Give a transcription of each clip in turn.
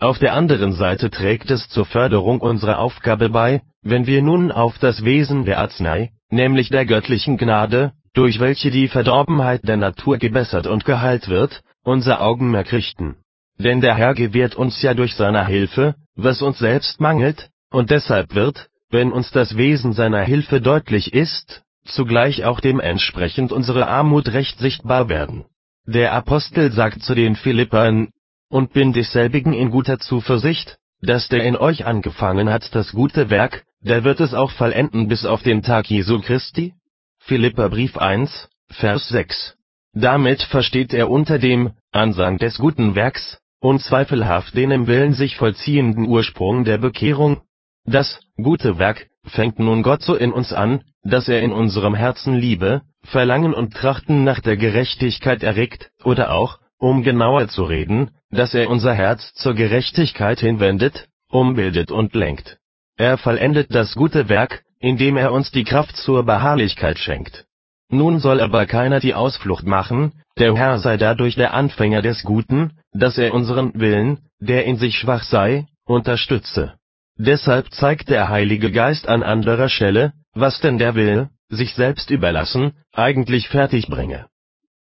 Auf der anderen Seite trägt es zur Förderung unserer Aufgabe bei, wenn wir nun auf das Wesen der Arznei, nämlich der göttlichen Gnade, durch welche die Verdorbenheit der Natur gebessert und geheilt wird, unser Augenmerk richten. Denn der Herr gewährt uns ja durch seine Hilfe, was uns selbst mangelt, und deshalb wird, wenn uns das Wesen seiner Hilfe deutlich ist, zugleich auch dementsprechend unsere Armut recht sichtbar werden. Der Apostel sagt zu den Philippern, und bin desselbigen in guter Zuversicht, dass der in euch angefangen hat das gute Werk, der wird es auch vollenden bis auf den Tag Jesu Christi? Philipperbrief 1, Vers 6. Damit versteht er unter dem Ansang des guten Werks unzweifelhaft den im Willen sich vollziehenden Ursprung der Bekehrung. Das gute Werk fängt nun Gott so in uns an, dass er in unserem Herzen Liebe, Verlangen und Trachten nach der Gerechtigkeit erregt, oder auch, um genauer zu reden, dass er unser Herz zur Gerechtigkeit hinwendet, umbildet und lenkt. Er vollendet das gute Werk, indem er uns die Kraft zur Beharrlichkeit schenkt. Nun soll aber keiner die Ausflucht machen, der Herr sei dadurch der Anfänger des Guten, dass er unseren Willen, der in sich schwach sei, unterstütze. Deshalb zeigt der Heilige Geist an anderer Stelle, was denn der Will, sich selbst überlassen, eigentlich fertig bringe.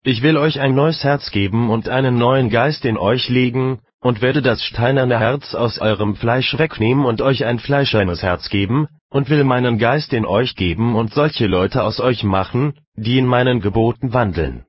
Ich will euch ein neues Herz geben und einen neuen Geist in euch legen, und werde das steinerne Herz aus eurem Fleisch wegnehmen und euch ein fleischernes Herz geben, und will meinen Geist in euch geben und solche Leute aus euch machen, die in meinen Geboten wandeln.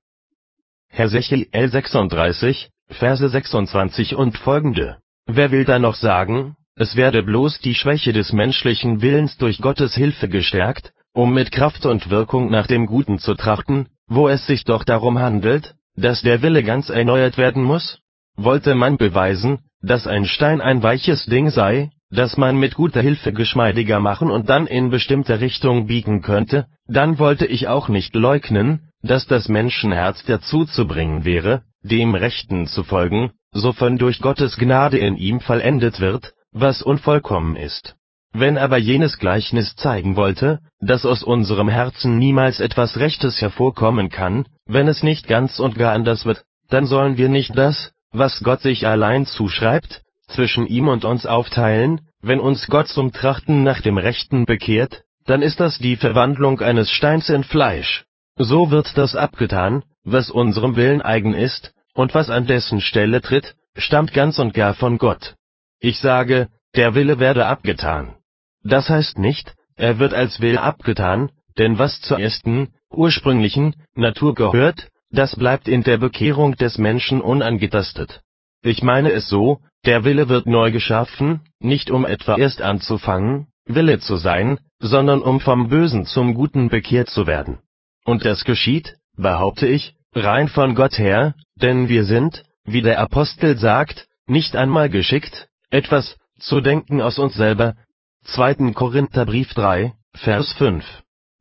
Hesekiel 36, Verse 26 und folgende. Wer will da noch sagen, es werde bloß die Schwäche des menschlichen Willens durch Gottes Hilfe gestärkt, um mit Kraft und Wirkung nach dem Guten zu trachten, wo es sich doch darum handelt, dass der Wille ganz erneuert werden muss? Wollte man beweisen, dass ein Stein ein weiches Ding sei, das man mit guter Hilfe geschmeidiger machen und dann in bestimmte Richtung biegen könnte, dann wollte ich auch nicht leugnen, dass das Menschenherz dazu zu bringen wäre, dem Rechten zu folgen, sofern durch Gottes Gnade in ihm vollendet wird, was unvollkommen ist. Wenn aber jenes Gleichnis zeigen wollte, dass aus unserem Herzen niemals etwas Rechtes hervorkommen kann, wenn es nicht ganz und gar anders wird, dann sollen wir nicht das, was Gott sich allein zuschreibt, zwischen ihm und uns aufteilen, wenn uns Gott zum Trachten nach dem Rechten bekehrt, dann ist das die Verwandlung eines Steins in Fleisch. So wird das abgetan, was unserem Willen eigen ist, und was an dessen Stelle tritt, stammt ganz und gar von Gott. Ich sage, der Wille werde abgetan. Das heißt nicht, er wird als Will abgetan, denn was zur ersten, ursprünglichen, Natur gehört, das bleibt in der Bekehrung des Menschen unangetastet. Ich meine es so, der Wille wird neu geschaffen, nicht um etwa erst anzufangen, Wille zu sein, sondern um vom Bösen zum Guten bekehrt zu werden. Und das geschieht, behaupte ich, rein von Gott her, denn wir sind, wie der Apostel sagt, nicht einmal geschickt, etwas zu denken aus uns selber, 2. Korintherbrief 3, Vers 5.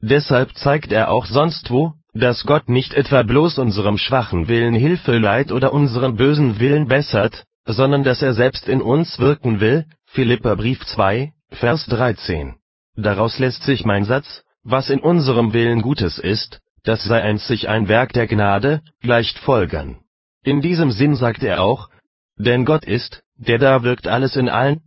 Deshalb zeigt er auch sonst wo, dass Gott nicht etwa bloß unserem schwachen Willen Hilfe leiht oder unseren bösen Willen bessert, sondern dass er selbst in uns wirken will, Philipperbrief 2, Vers 13. Daraus lässt sich mein Satz, was in unserem Willen Gutes ist, das sei einzig ein Werk der Gnade, leicht folgern. In diesem Sinn sagt er auch, denn Gott ist, der da wirkt alles in allen,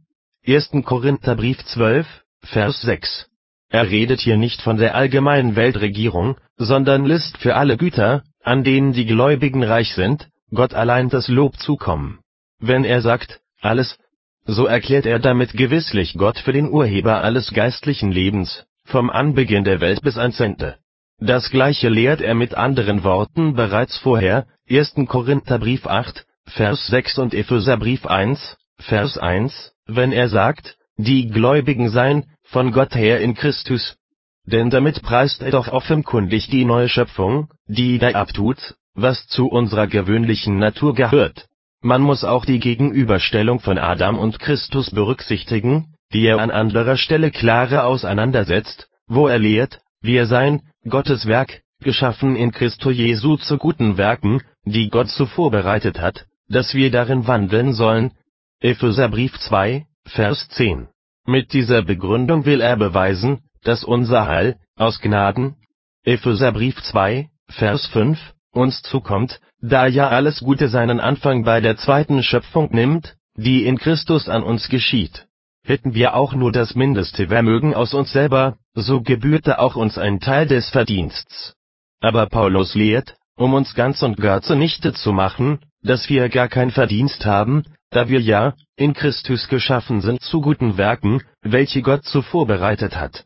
1. Korintherbrief 12, Vers 6. Er redet hier nicht von der allgemeinen Weltregierung, sondern lässt für alle Güter, an denen die Gläubigen reich sind, Gott allein das Lob zukommen. Wenn er sagt, alles, so erklärt er damit gewisslich Gott für den Urheber alles geistlichen Lebens, vom Anbeginn der Welt bis ans Ende. Das gleiche lehrt er mit anderen Worten bereits vorher, 1. Korintherbrief 8, Vers 6 und Epheserbrief 1, Vers 1, wenn er sagt, die Gläubigen seien von Gott her in Christus. Denn damit preist er doch offenkundig die neue Schöpfung, die da abtut, was zu unserer gewöhnlichen Natur gehört. Man muss auch die Gegenüberstellung von Adam und Christus berücksichtigen, die er an anderer Stelle klarer auseinandersetzt, wo er lehrt, wir seien, Gottes Werk, geschaffen in Christo Jesu zu guten Werken, die Gott zuvor bereitet hat, dass wir darin wandeln sollen, Epheserbrief 2, Vers 10. Mit dieser Begründung will er beweisen, dass unser Heil, aus Gnaden, Epheserbrief 2, Vers 5, uns zukommt, da ja alles Gute seinen Anfang bei der zweiten Schöpfung nimmt, die in Christus an uns geschieht. Hätten wir auch nur das mindeste Vermögen aus uns selber, so gebührte auch uns ein Teil des Verdiensts. Aber Paulus lehrt, um uns ganz und gar zunichte zu machen, dass wir gar kein Verdienst haben, da wir ja in Christus geschaffen sind zu guten Werken, welche Gott zuvor bereitet hat.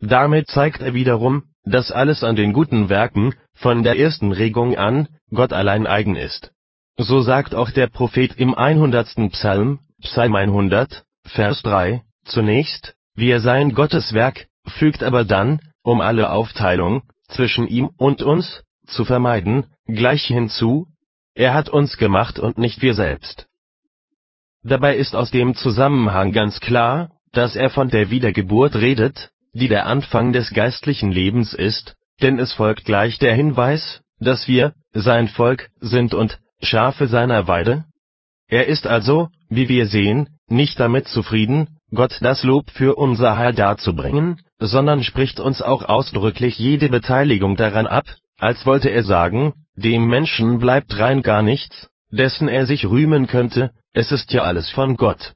Damit zeigt er wiederum, dass alles an den guten Werken, von der ersten Regung an, Gott allein eigen ist. So sagt auch der Prophet im 100. Psalm, Psalm 100, Vers 3, zunächst, wir seien Gottes Werk, fügt aber dann, um alle Aufteilung zwischen ihm und uns zu vermeiden, gleich hinzu, er hat uns gemacht und nicht wir selbst. Dabei ist aus dem Zusammenhang ganz klar, dass er von der Wiedergeburt redet, die der Anfang des geistlichen Lebens ist, denn es folgt gleich der Hinweis, dass wir sein Volk sind und Schafe seiner Weide. Er ist also, wie wir sehen, nicht damit zufrieden, Gott das Lob für unser Heil darzubringen, sondern spricht uns auch ausdrücklich jede Beteiligung daran ab, als wollte er sagen, dem Menschen bleibt rein gar nichts, dessen er sich rühmen könnte, es ist ja alles von Gott